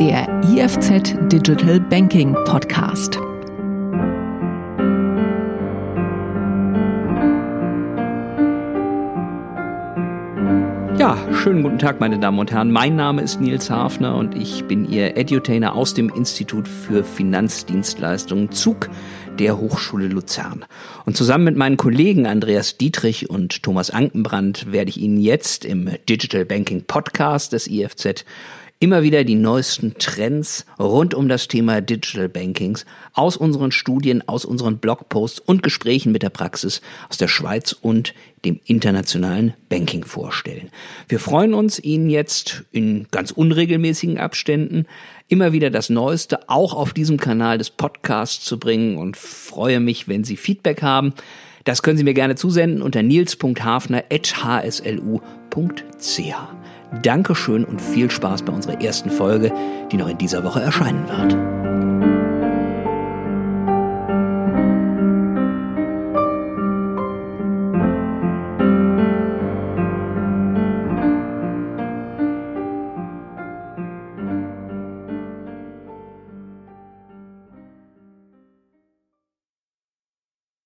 IFZ Digital Banking Podcast. Ja, schönen guten Tag, meine Damen und Herren. Mein Name ist Nils Hafner und ich bin Ihr Edutainer aus dem Institut für Finanzdienstleistungen ZUG der Hochschule Luzern. Und zusammen mit meinen Kollegen Andreas Dietrich und Thomas Ankenbrand werde ich Ihnen jetzt im Digital Banking Podcast des IFZ immer wieder die neuesten Trends rund um das Thema Digital Bankings aus unseren Studien, aus unseren Blogposts und Gesprächen mit der Praxis aus der Schweiz und dem internationalen Banking vorstellen. Wir freuen uns, Ihnen jetzt in ganz unregelmäßigen Abständen immer wieder das Neueste auch auf diesem Kanal des Podcasts zu bringen und freue mich, wenn Sie Feedback haben. Das können Sie mir gerne zusenden unter nils.hafner.hslu.ch. Dankeschön und viel Spaß bei unserer ersten Folge, die noch in dieser Woche erscheinen wird.